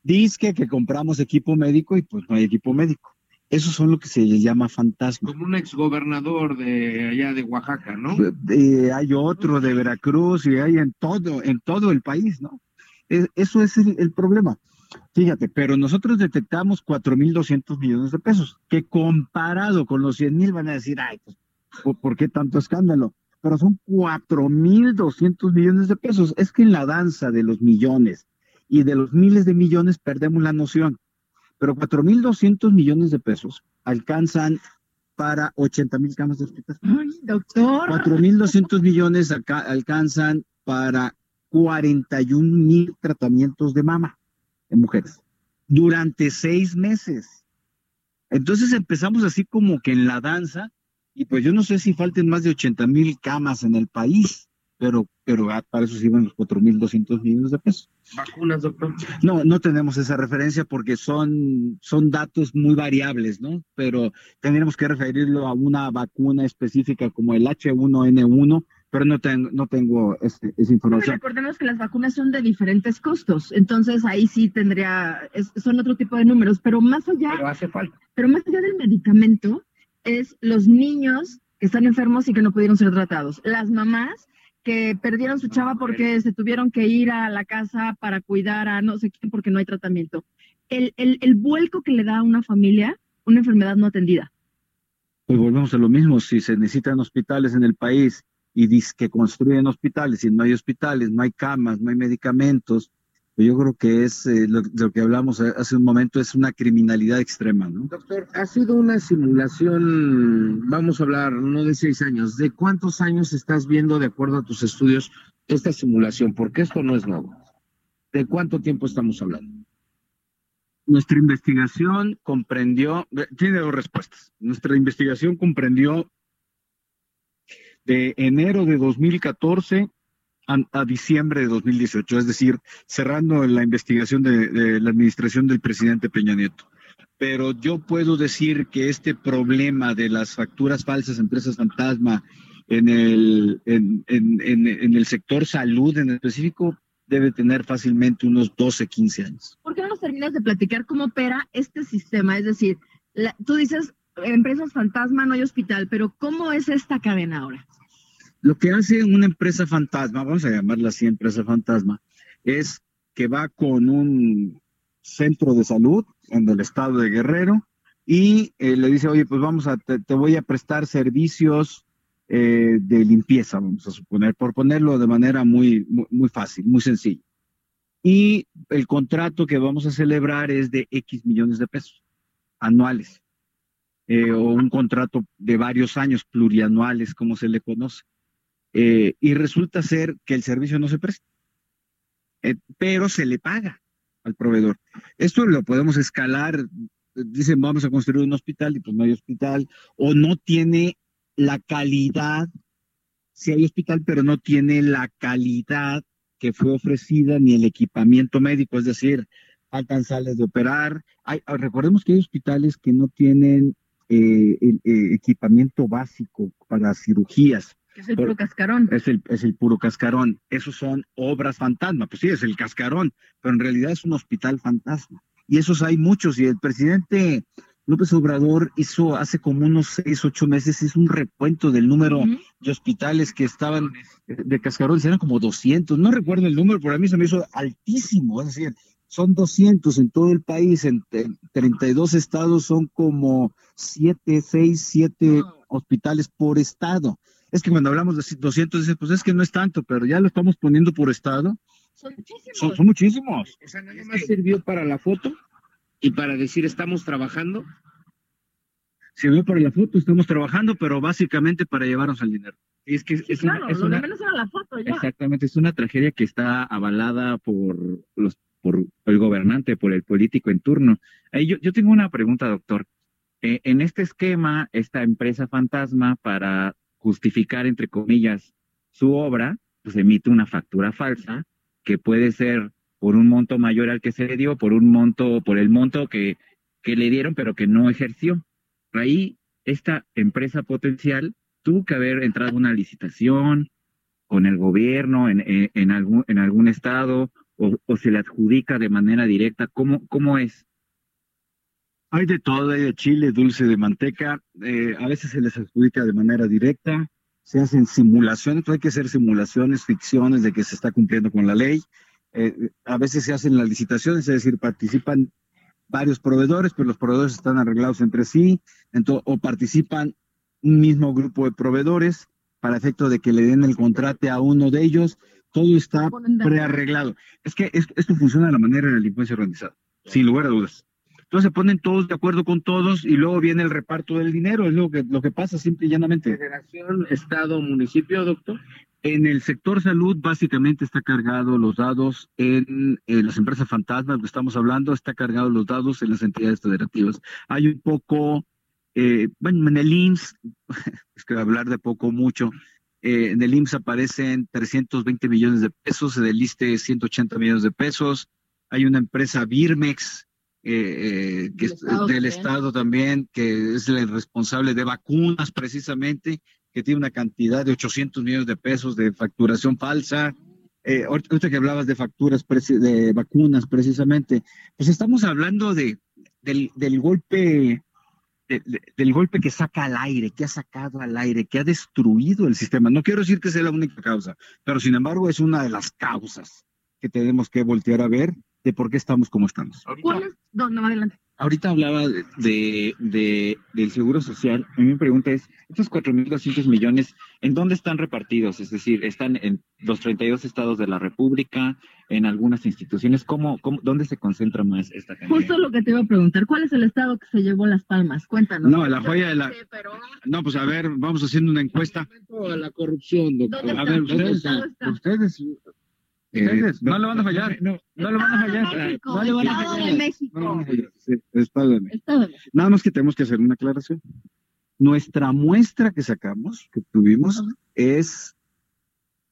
Disque que compramos equipo médico y pues no hay equipo médico. Eso son lo que se llama fantasma. Como un exgobernador de allá de Oaxaca, ¿no? hay otro de Veracruz y hay en todo, en todo el país, ¿no? eso es el, problema. Fíjate, pero nosotros detectamos 4.200 millones de pesos, que comparado con los 100.000 van a decir, ay, pues, ¿por qué tanto escándalo? Pero son 4.200 millones de pesos. Es que en la danza de los millones y de los miles de millones perdemos la noción. Pero 4.200 millones de pesos alcanzan para 80 mil camas de hospital. Ay, doctor. 4.200 millones acá alcanzan para 41 mil tratamientos de mama en mujeres durante seis meses. Entonces empezamos así como que en la danza, y pues yo no sé si falten más de 80 mil camas en el país, pero, pero ah, para eso sirven los 4.200 millones de pesos. ¿Vacunas, doctor? No, no tenemos esa referencia porque son, son datos muy variables, ¿no? Pero tendríamos que referirlo a una vacuna específica como el H1N1, pero no, tengo no tengo este, esa información. recordemos que las vacunas son de diferentes costos, entonces ahí sí tendría, son otro tipo de números, pero más allá... Pero hace falta. Pero más allá del medicamento, es los niños que están enfermos y que no pudieron ser tratados, las mamás que perdieron su chava porque se tuvieron que ir a la casa para cuidar a no sé quién porque no hay tratamiento. El, el, el vuelco que le da a una familia una enfermedad no atendida. Pues volvemos a lo mismo, si se necesitan hospitales en el país y que construyen hospitales y no hay hospitales, no hay camas, no hay medicamentos, yo creo que es eh, lo, que hablamos hace un momento, es una criminalidad extrema, ¿no? Doctor, ha sido una simulación, vamos a hablar, no de seis años, ¿de cuántos años estás viendo, de acuerdo a tus estudios, esta simulación? Porque esto no es nuevo. ¿De cuánto tiempo estamos hablando? Nuestra investigación comprendió, tiene dos respuestas. Nuestra investigación comprendió de enero de 2014 a, diciembre de 2018, es decir, cerrando la investigación de, la administración del presidente Peña Nieto. Pero yo puedo decir que este problema de las facturas falsas, empresas fantasma, en el, en, el sector salud en específico, debe tener fácilmente unos 12, 15 años. ¿Por qué no nos terminas de platicar cómo opera este sistema? Es decir, tú dices empresas fantasma, no hay hospital, pero ¿cómo es esta cadena ahora? Lo que hace una empresa fantasma, vamos a llamarla así empresa fantasma, es que va con un centro de salud en el estado de Guerrero y eh, le dice, oye, pues vamos a, te, voy a prestar servicios eh, de limpieza, vamos a suponer, por ponerlo de manera muy, muy, fácil, muy sencilla. Y el contrato que vamos a celebrar es de X millones de pesos anuales, eh, o un contrato de varios años, plurianuales, como se le conoce. Eh, y resulta ser que el servicio no se presta, eh, pero se le paga al proveedor. Esto lo podemos escalar, dicen vamos a construir un hospital y pues no hay hospital, o no tiene la calidad, si hay hospital, pero no tiene la calidad que fue ofrecida ni el equipamiento médico, es decir, faltan sales de operar. Hay, recordemos que hay hospitales que no tienen eh, el, equipamiento básico para cirugías es el puro cascarón. Es el, es el puro cascarón. Esos son obras fantasma. Pues sí, es el cascarón, pero en realidad es un hospital fantasma. Y esos hay muchos. Y el presidente López Obrador hizo hace como unos seis, ocho meses, hizo un recuento del número de hospitales que estaban de cascarón. Eran como 200. No recuerdo el número, pero a mí se me hizo altísimo. Es decir, son 200 en todo el país, en, 32 estados son como 7, 6, 7 hospitales por estado es que cuando hablamos de 200, dice, pues es que no es tanto, pero ya lo estamos poniendo por estado. Son muchísimos. Son, muchísimos. O sea, nada más sirvió para la foto y para decir estamos trabajando. Sirvió para la foto, estamos trabajando, pero básicamente para llevarnos al dinero. Y es que es, una, es una, menos era la foto ya. Exactamente, es una tragedia que está avalada por los por el gobernante, por el político en turno. yo, yo tengo una pregunta, doctor. Eh, en este esquema, esta empresa fantasma para justificar, entre comillas, su obra, pues emite una factura falsa que puede ser por un monto mayor al que se le dio, por un monto, por el monto que, que le dieron, pero que no ejerció. Ahí, esta empresa potencial tuvo que haber entrado una licitación con el gobierno en, en, algún, en algún estado o, o, se le adjudica de manera directa. ¿Cómo, cómo es? Hay de todo, hay de chile, dulce de manteca, eh, a veces se les adjudica de manera directa, se hacen simulaciones, hay que hacer simulaciones, ficciones de que se está cumpliendo con la ley, eh, a veces se hacen las licitaciones, es decir, participan varios proveedores, pero los proveedores están arreglados entre sí, o participan un mismo grupo de proveedores para efecto de que le den el contrato a uno de ellos, todo está prearreglado. Es que esto funciona de la manera de la delincuencia organizada, sin lugar a dudas. Entonces se ponen todos de acuerdo con todos y luego viene el reparto del dinero, es lo que, lo que pasa simple y llanamente. Federación, Estado, municipio, doctor. En el sector salud, básicamente está cargado los dados en, las empresas fantasmas, que estamos hablando, está cargado los dados en las entidades federativas. Hay un poco, eh, bueno, en el IMSS, [LAUGHS] es que hablar de poco mucho, eh, en el IMSS aparecen 320 millones de pesos, en el ISTE 180 millones de pesos. Hay una empresa Birmex, eh, que es del Estado también, que es el responsable de vacunas precisamente, que tiene una cantidad de 800 millones de pesos de facturación falsa. Eh, ahorita que hablabas de facturas de vacunas precisamente, pues estamos hablando de, del, del golpe del golpe que saca al aire, que ha sacado al aire, que ha destruido el sistema. No quiero decir que sea la única causa, pero sin embargo es una de las causas que tenemos que voltear a ver de por qué estamos como estamos. No, no, adelante. Ahorita hablaba de, de, del Seguro Social. A mí mi pregunta es, estos 4.200 millones, ¿en dónde están repartidos? Es decir, ¿están en los 32 estados de la República, en algunas instituciones? ¿Cómo, cómo, ¿Dónde se concentra más esta cantidad? Justo lo que te iba a preguntar, ¿cuál es el estado que se llevó las palmas? Cuéntanos. No, la joya de la... No, pues a ver, vamos haciendo una encuesta. La corrupción, doctor. A ver, ustedes, ustedes eh, no le van a fallar, no, no le van a fallar. no le van a fallar. de México. Estado de México. Nada más que tenemos que hacer una aclaración. Nuestra muestra que sacamos, que tuvimos, es,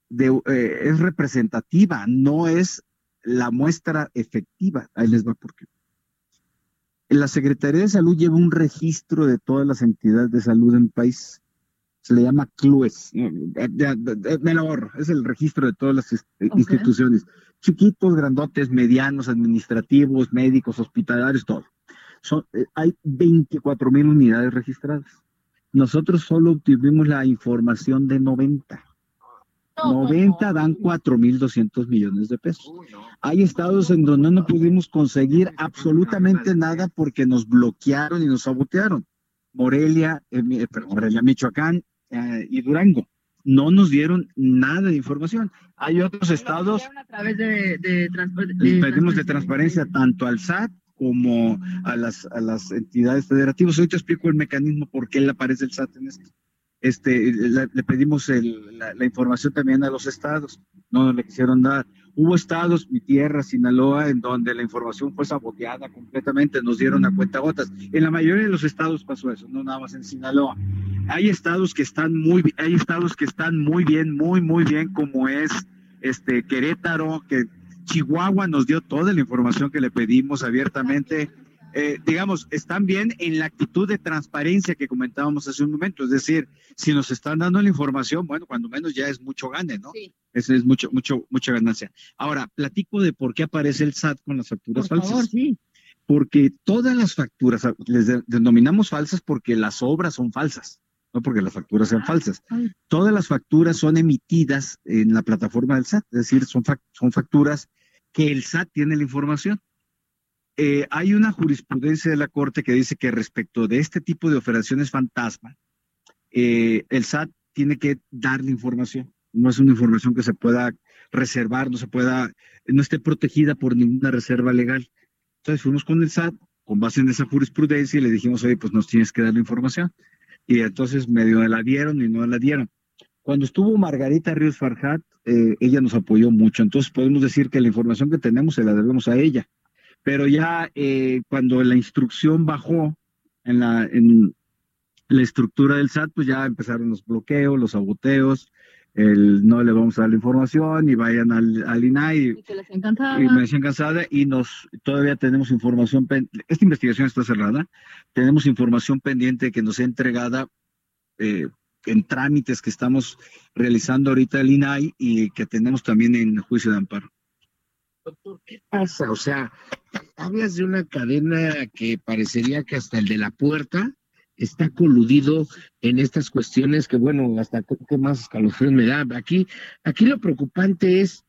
de, eh, es representativa, no es la muestra efectiva. Ahí les va por qué. La Secretaría de Salud lleva un registro de todas las entidades de salud en el país se le llama CLUES, me lo ahorro, es el registro de todas las instituciones, chiquitos, grandotes, medianos, administrativos, médicos, hospitalarios, todo. Son, eh, hay 24 mil unidades registradas. Nosotros solo obtuvimos la información de 90. 90 dan 4.200 millones de pesos. Hay estados en donde no pudimos conseguir absolutamente nada porque nos bloquearon y nos sabotearon. Morelia, eh, Morelia, Michoacán, eh, y Durango. No nos dieron nada de información. Hay otros estados. A través de, pedimos de transparencia tanto al SAT como a las, a las entidades federativas. Hoy te explico el mecanismo por qué le aparece el SAT en esto. Este, le, pedimos la, información también a los estados, no le quisieron dar. Hubo estados, mi tierra, Sinaloa, en donde la información fue saboteada completamente, nos dieron a cuenta gotas. En la mayoría de los estados pasó eso, no nada más en Sinaloa. Hay estados que están muy, hay estados que están muy bien, muy, muy bien, como es este Querétaro, que Chihuahua nos dio toda la información que le pedimos abiertamente. Eh, digamos, están bien en la actitud de transparencia que comentábamos hace un momento. Es decir, si nos están dando la información, bueno, cuando menos ya es mucho gane, ¿no? Sí. Es, es mucho, mucho, mucha ganancia. Ahora, platico de por qué aparece el SAT con las facturas por falsas. Favor, sí. Porque todas las facturas, les denominamos falsas porque las obras son falsas, no porque las facturas sean falsas. Todas las facturas son emitidas en la plataforma del SAT, es decir, son, son facturas que el SAT tiene la información. Eh, hay una jurisprudencia de la Corte que dice que respecto de este tipo de operaciones fantasma, eh, el SAT tiene que dar la información. No es una información que se pueda reservar, no se pueda, no esté protegida por ninguna reserva legal. Entonces fuimos con el SAT, con base en esa jurisprudencia, y le dijimos, oye, pues nos tienes que dar la información. Y entonces medio la dieron y no la dieron. Cuando estuvo Margarita Ríos Farjat, eh, ella nos apoyó mucho. Entonces podemos decir que la información que tenemos se la debemos a ella pero ya eh, cuando la instrucción bajó en la, en la estructura del SAT, pues ya empezaron los bloqueos, los saboteos, el no le vamos a dar la información y vayan al, al INAI. Y, y me decían cansada y nos todavía tenemos información, esta investigación está cerrada, tenemos información pendiente que nos ha entregada eh, en trámites que estamos realizando ahorita el INAI y que tenemos también en juicio de amparo. Doctor, ¿qué pasa? O sea, hablas de una cadena que parecería que hasta el de la puerta está coludido en estas cuestiones que, bueno, hasta que más escalofríos me da. Aquí, aquí lo preocupante es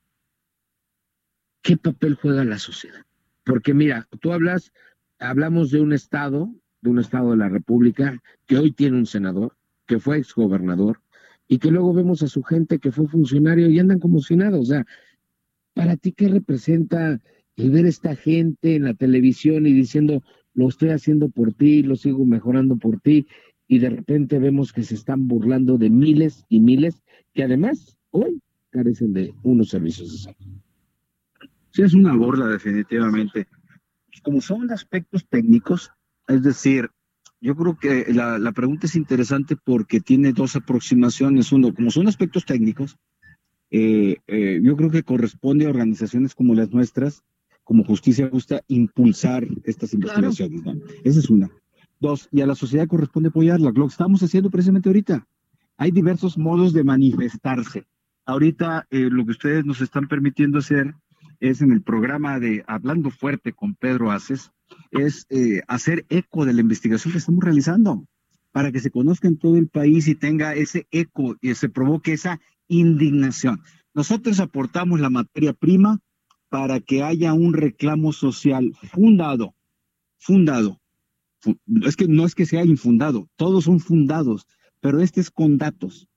qué papel juega la sociedad. Porque mira, tú hablas, hablamos de un estado, de un estado de la República que hoy tiene un senador, que fue exgobernador, y que luego vemos a su gente que fue funcionario y andan como si nada. O sea, ¿para ti qué representa el ver esta gente en la televisión y diciendo, lo estoy haciendo por ti, lo sigo mejorando por ti, y de repente vemos que se están burlando de miles y miles que además hoy carecen de unos servicios de salud? Sí, es una burla definitivamente. Como son aspectos técnicos, es decir, yo creo que la, la, pregunta es interesante porque tiene dos aproximaciones. Uno, como son aspectos técnicos, eh, eh, yo creo que corresponde a organizaciones como las nuestras, como Justicia Justa, impulsar estas investigaciones. ¿no? Esa es una. Dos, y a la sociedad corresponde apoyarla, lo que estamos haciendo precisamente ahorita. Hay diversos modos de manifestarse. Ahorita eh, lo que ustedes nos están permitiendo hacer es en el programa de Hablando Fuerte con Pedro Aces, es eh, hacer eco de la investigación que estamos realizando para que se conozca en todo el país y tenga ese eco y se provoque esa indignación. Nosotros aportamos la materia prima para que haya un reclamo social fundado, fundado. Es que no es que sea infundado, todos son fundados, pero este es con datos.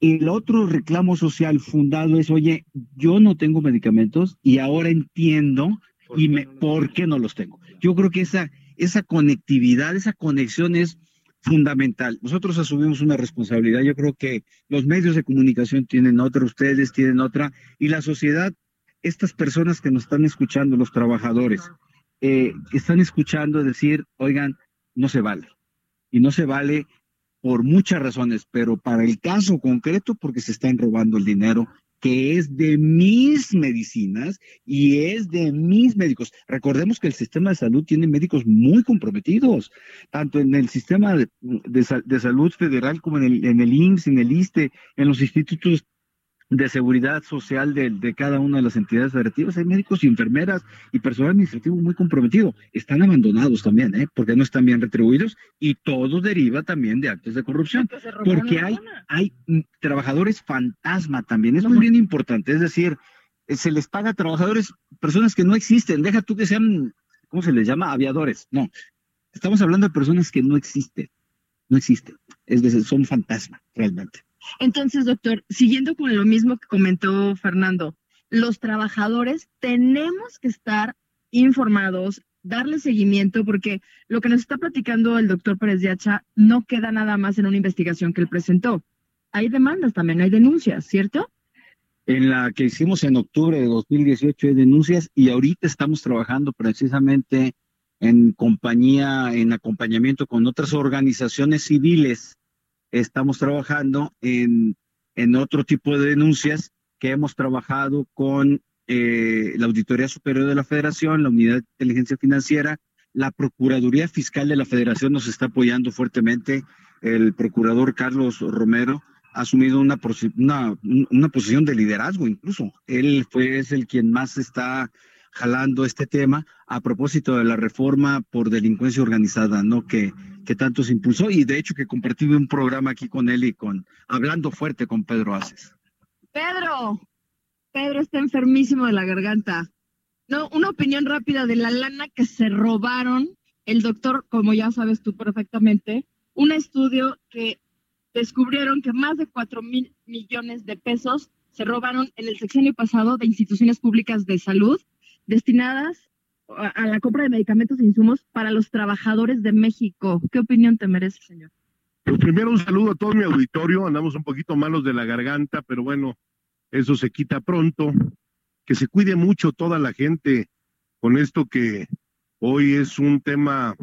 El otro reclamo social fundado es, oye, yo no tengo medicamentos y ahora entiendo y me, por qué no los tengo. Yo creo que esa, esa conectividad, esa conexión es fundamental. Nosotros asumimos una responsabilidad. Yo creo que los medios de comunicación tienen otra, ustedes tienen otra, y la sociedad, estas personas que nos están escuchando, los trabajadores, eh, están escuchando decir, oigan, no se vale. Y no se vale por muchas razones, pero para el caso concreto, porque se están robando el dinero que es de mis medicinas y es de mis médicos. Recordemos que el sistema de salud tiene médicos muy comprometidos, tanto en el sistema de, de, salud federal como en el, en el IMSS, en el ISTE, en los institutos de seguridad social de, cada una de las entidades federativas. Hay médicos y enfermeras y personal administrativo muy comprometido. Están abandonados también, ¿eh? porque no están bien retribuidos y todo deriva también de actos de corrupción. Porque hay, hay trabajadores fantasma también. Es muy bien importante. Es decir, eh, se les paga a trabajadores, personas que no existen. Deja tú que sean, ¿cómo se les llama? Aviadores. No. Estamos hablando de personas que no existen. No existen. Es decir, son fantasma, realmente. Entonces, doctor, siguiendo con lo mismo que comentó Fernando, los trabajadores tenemos que estar informados, darle seguimiento, porque lo que nos está platicando el doctor Pérez de no queda nada más en una investigación que él presentó. Hay demandas también, hay denuncias, ¿cierto? En la que hicimos en octubre de 2018 hay denuncias y ahorita estamos trabajando precisamente en compañía, en acompañamiento con otras organizaciones civiles estamos trabajando en, en otro tipo de denuncias que hemos trabajado con eh, la Auditoría Superior de la Federación, la Unidad de Inteligencia Financiera, la Procuraduría Fiscal de la Federación nos está apoyando fuertemente. El procurador Carlos Romero ha asumido una, una, una posición de liderazgo incluso. Él fue, es el quien más está jalando este tema a propósito de la reforma por delincuencia organizada, ¿no? Que, que tanto se impulsó y de hecho que compartí un programa aquí con él y con, hablando fuerte con Pedro Aces. Pedro, Pedro está enfermísimo de la garganta. No, una opinión rápida de la lana que se robaron. El doctor, como ya sabes tú perfectamente, un estudio que descubrieron que más de cuatro mil millones de pesos se robaron en el sexenio pasado de instituciones públicas de salud destinadas a la compra de medicamentos e insumos para los trabajadores de México. ¿Qué opinión te merece, señor? Pues primero un saludo a todo mi auditorio. Andamos un poquito malos de la garganta, pero bueno, eso se quita pronto. Que se cuide mucho toda la gente con esto que hoy es un tema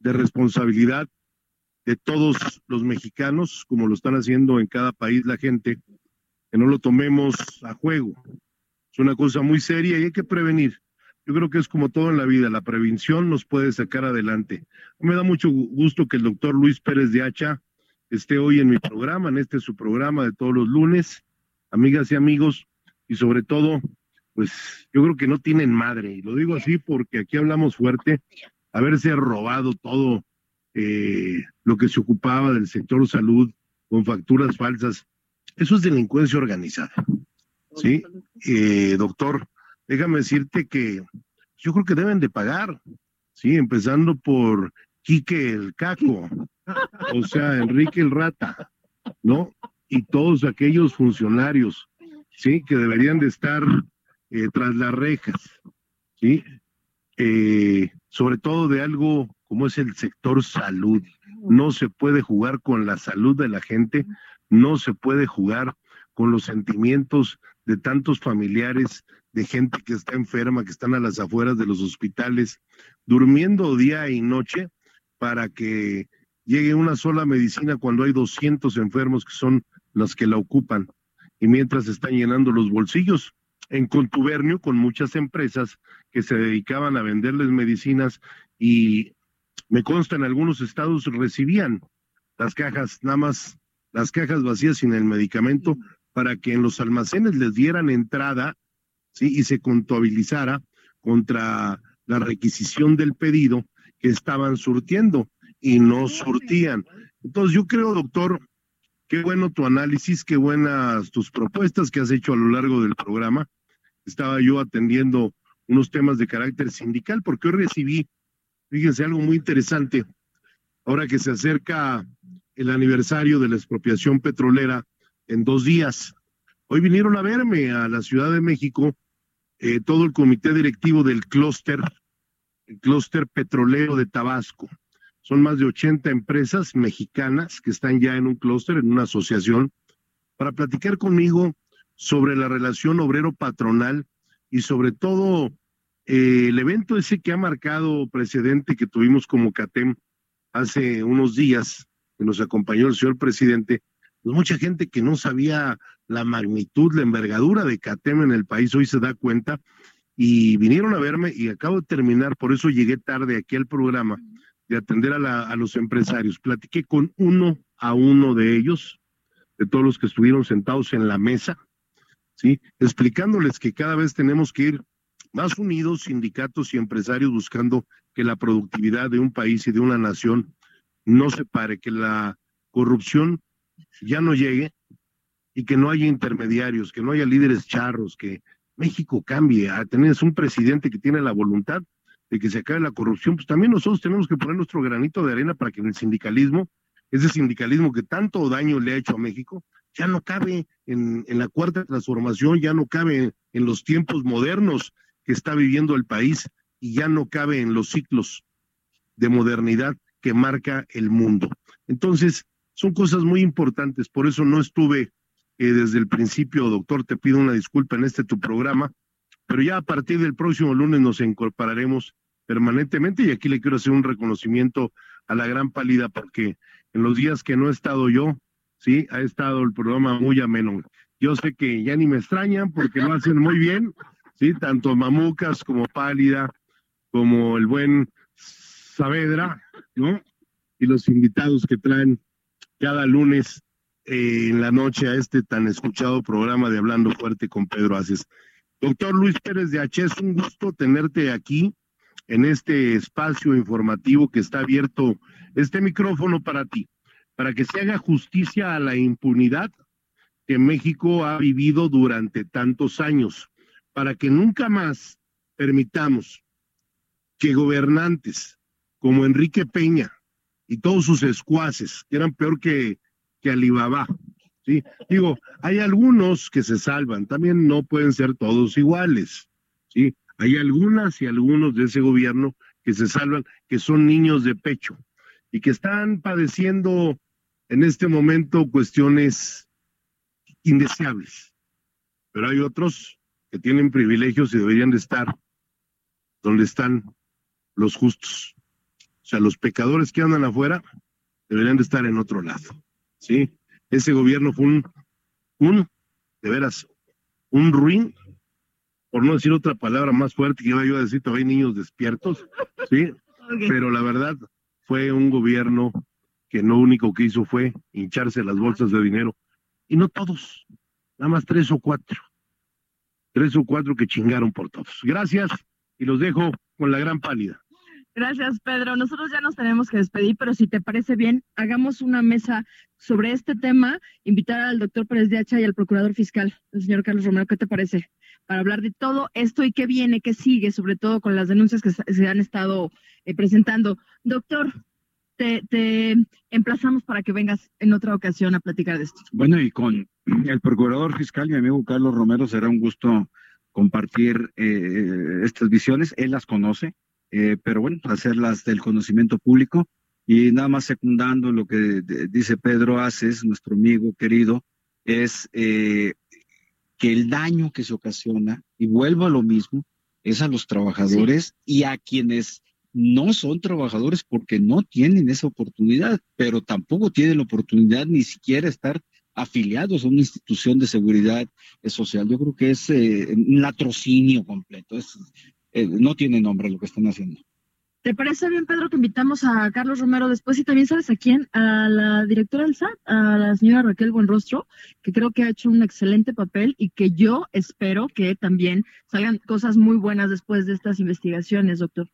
de responsabilidad de todos los mexicanos, como lo están haciendo en cada país la gente, que no lo tomemos a juego. Es una cosa muy seria y hay que prevenir. Yo creo que es como todo en la vida, la prevención nos puede sacar adelante. Me da mucho gusto que el doctor Luis Pérez de Hacha esté hoy en mi programa, en este su programa de todos los lunes. Amigas y amigos, y sobre todo, pues yo creo que no tienen madre. Y lo digo así porque aquí hablamos fuerte, haberse robado todo eh, lo que se ocupaba del sector salud con facturas falsas. Eso es delincuencia organizada. Sí, eh, doctor, déjame decirte que yo creo que deben de pagar, sí, empezando por Quique el Caco, o sea, Enrique el Rata, ¿no? y todos aquellos funcionarios, ¿sí? Que deberían de estar eh, tras las rejas, ¿sí? Eh, sobre todo de algo como es el sector salud. No se puede jugar con la salud de la gente, no se puede jugar con los sentimientos de tantos familiares, de gente que está enferma, que están a las afueras de los hospitales, durmiendo día y noche para que llegue una sola medicina cuando hay 200 enfermos que son los que la ocupan. Y mientras están llenando los bolsillos en contubernio con muchas empresas que se dedicaban a venderles medicinas y me consta en algunos estados recibían las cajas nada más las cajas vacías sin el medicamento para que en los almacenes les dieran entrada ¿sí? y se contabilizara contra la requisición del pedido que estaban surtiendo y no surtían. Entonces yo creo, doctor, qué bueno tu análisis, qué buenas tus propuestas que has hecho a lo largo del programa. Estaba yo atendiendo unos temas de carácter sindical porque hoy recibí, fíjense, algo muy interesante. Ahora que se acerca el aniversario de la expropiación petrolera en dos días. Hoy vinieron a verme a la Ciudad de México eh, todo el comité directivo del clúster, el clúster petrolero de Tabasco. Son más de 80 empresas mexicanas que están ya en un clúster, en una asociación, para platicar conmigo sobre la relación obrero-patronal y sobre todo eh, el evento ese que ha marcado precedente que tuvimos como CATEM hace unos días, que nos acompañó el señor presidente, pues mucha gente que no sabía la magnitud, la envergadura de CATEM en el país hoy se da cuenta y vinieron a verme y acabo de terminar, por eso llegué tarde aquí al programa de atender a, a los empresarios. Platiqué con uno a uno de ellos, de todos los que estuvieron sentados en la mesa, ¿sí? explicándoles que cada vez tenemos que ir más unidos, sindicatos y empresarios, buscando que la productividad de un país y de una nación no se pare, que la corrupción ya no llegue y que no haya intermediarios, que no haya líderes charros, que México cambie, a tener un presidente que tiene la voluntad de que se acabe la corrupción, pues también nosotros tenemos que poner nuestro granito de arena para que en el sindicalismo, ese sindicalismo que tanto daño le ha hecho a México, ya no cabe en, en la cuarta transformación, ya no cabe en los tiempos modernos que está viviendo el país y ya no cabe en los ciclos de modernidad que marca el mundo. Entonces, son cosas muy importantes, por eso no estuve eh, desde el principio, doctor, te pido una disculpa en este tu programa, pero ya a partir del próximo lunes nos incorporaremos permanentemente y aquí le quiero hacer un reconocimiento a la gran pálida porque en los días que no he estado yo, sí, ha estado el programa muy ameno. Yo sé que ya ni me extrañan porque lo hacen muy bien, sí, tanto Mamucas como Pálida, como el buen Saavedra, ¿no? Y los invitados que traen cada lunes eh, en la noche a este tan escuchado programa de Hablando Fuerte con Pedro Aces. Doctor Luis Pérez de H, es un gusto tenerte aquí en este espacio informativo que está abierto, este micrófono para ti, para que se haga justicia a la impunidad que México ha vivido durante tantos años, para que nunca más permitamos que gobernantes como Enrique Peña y todos sus escuaces, que eran peor que, que Alibaba. ¿sí? Digo, hay algunos que se salvan, también no pueden ser todos iguales. ¿sí? Hay algunas y algunos de ese gobierno que se salvan, que son niños de pecho y que están padeciendo en este momento cuestiones indeseables. Pero hay otros que tienen privilegios y deberían de estar donde están los justos. O sea, los pecadores que andan afuera deberían de estar en otro lado. ¿Sí? Ese gobierno fue un, un, de veras, un ruin, por no decir otra palabra más fuerte que iba yo a decir, todavía hay niños despiertos, ¿sí? [LAUGHS] Pero la verdad fue un gobierno que lo único que hizo fue hincharse las bolsas de dinero. Y no todos, nada más tres o cuatro. Tres o cuatro que chingaron por todos. Gracias y los dejo con la gran pálida. Gracias, Pedro. Nosotros ya nos tenemos que despedir, pero si te parece bien, hagamos una mesa sobre este tema, invitar al doctor Pérez de Hacha y al procurador fiscal, el señor Carlos Romero, ¿qué te parece? Para hablar de todo esto y qué viene, qué sigue, sobre todo con las denuncias que se han estado eh, presentando. Doctor, te, te emplazamos para que vengas en otra ocasión a platicar de esto. Bueno, y con el procurador fiscal, mi amigo Carlos Romero, será un gusto compartir eh, estas visiones. Él las conoce, eh, pero bueno, hacerlas del conocimiento público. Y nada más secundando lo que dice Pedro Aces, nuestro amigo querido, es eh, que el daño que se ocasiona, y vuelvo a lo mismo, es a los trabajadores y a quienes no son trabajadores porque no tienen esa oportunidad, pero tampoco tienen la oportunidad ni siquiera estar afiliados a una institución de seguridad social. Yo creo que es eh, un latrocinio completo. Es, eh, no tiene nombre lo que están haciendo. ¿Te parece bien, Pedro, que invitamos a Carlos Romero después y también sabes a quién? A la directora del SAT, a la señora Raquel Buenrostro, que creo que ha hecho un excelente papel y que yo espero que también salgan cosas muy buenas después de estas investigaciones, doctor.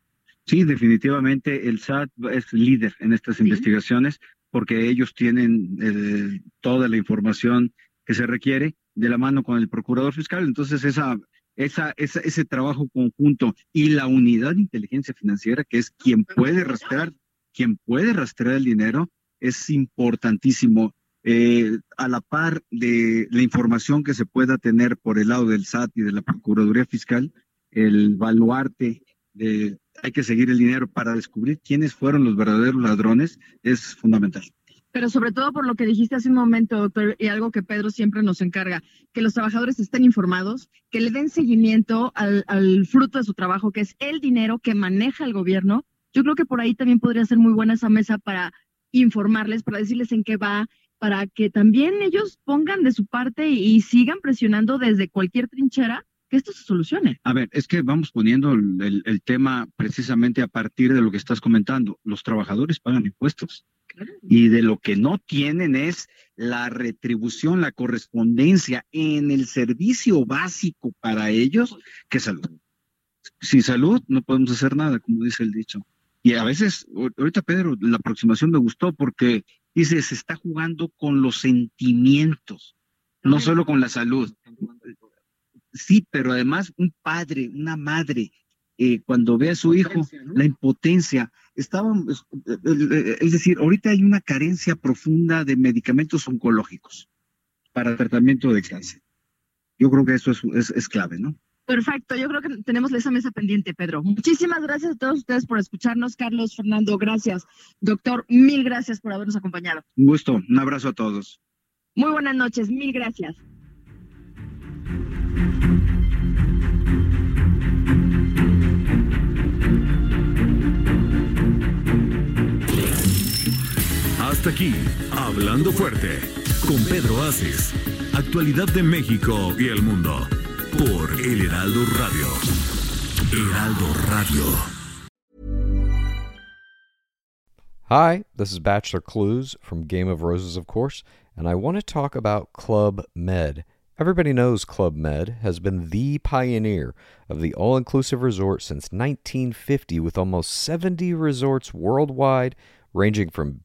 Sí, definitivamente el SAT es líder en estas investigaciones porque ellos tienen eh, toda la información que se requiere de la mano con el procurador fiscal. Entonces, esa, esa, ese trabajo conjunto y la unidad de inteligencia financiera, que es quien puede rastrear, quien puede rastrear el dinero, es importantísimo. Eh, a la par de la información que se pueda tener por el lado del SAT y de la Procuraduría Fiscal, el baluarte de hay que seguir el dinero para descubrir quiénes fueron los verdaderos ladrones es fundamental. Pero sobre todo por lo que dijiste hace un momento, doctor, y algo que Pedro siempre nos encarga, que los trabajadores estén informados, que le den seguimiento al, al fruto de su trabajo, que es el dinero que maneja el gobierno. Yo creo que por ahí también podría ser muy buena esa mesa para informarles, para decirles en qué va, para que también ellos pongan de su parte y sigan presionando desde cualquier trinchera que esto se solucione. A ver, es que vamos poniendo el, tema precisamente a partir de lo que estás comentando. Los trabajadores pagan impuestos. Y de lo que no tienen es la retribución, la correspondencia en el servicio básico para ellos, que salud. Sin salud no podemos hacer nada, como dice el dicho. Y a veces, ahorita Pedro, la aproximación me gustó porque dice, se está jugando con los sentimientos, no solo con la salud. Sí, pero además un padre, una madre, eh, cuando ve a su hijo, la impotencia, estaba, es decir, ahorita hay una carencia profunda de medicamentos oncológicos para tratamiento de cáncer. Yo creo que eso es, es clave, ¿no? Perfecto, yo creo que tenemos esa mesa pendiente, Pedro. Muchísimas gracias a todos ustedes por escucharnos. Carlos, Fernando, gracias. Doctor, mil gracias por habernos acompañado. Un gusto, un abrazo a todos. Muy buenas noches, mil gracias. Hasta aquí, Hablando Fuerte, con Pedro Aces. Actualidad de México y el mundo. Por El Heraldo Radio. Heraldo Radio. Hi, this is Bachelor Clues from Game of Roses, of course, and I want to talk about Club Med. Everybody knows Club Med has been the pioneer of the all inclusive resort since 1950, with almost 70 resorts worldwide, ranging from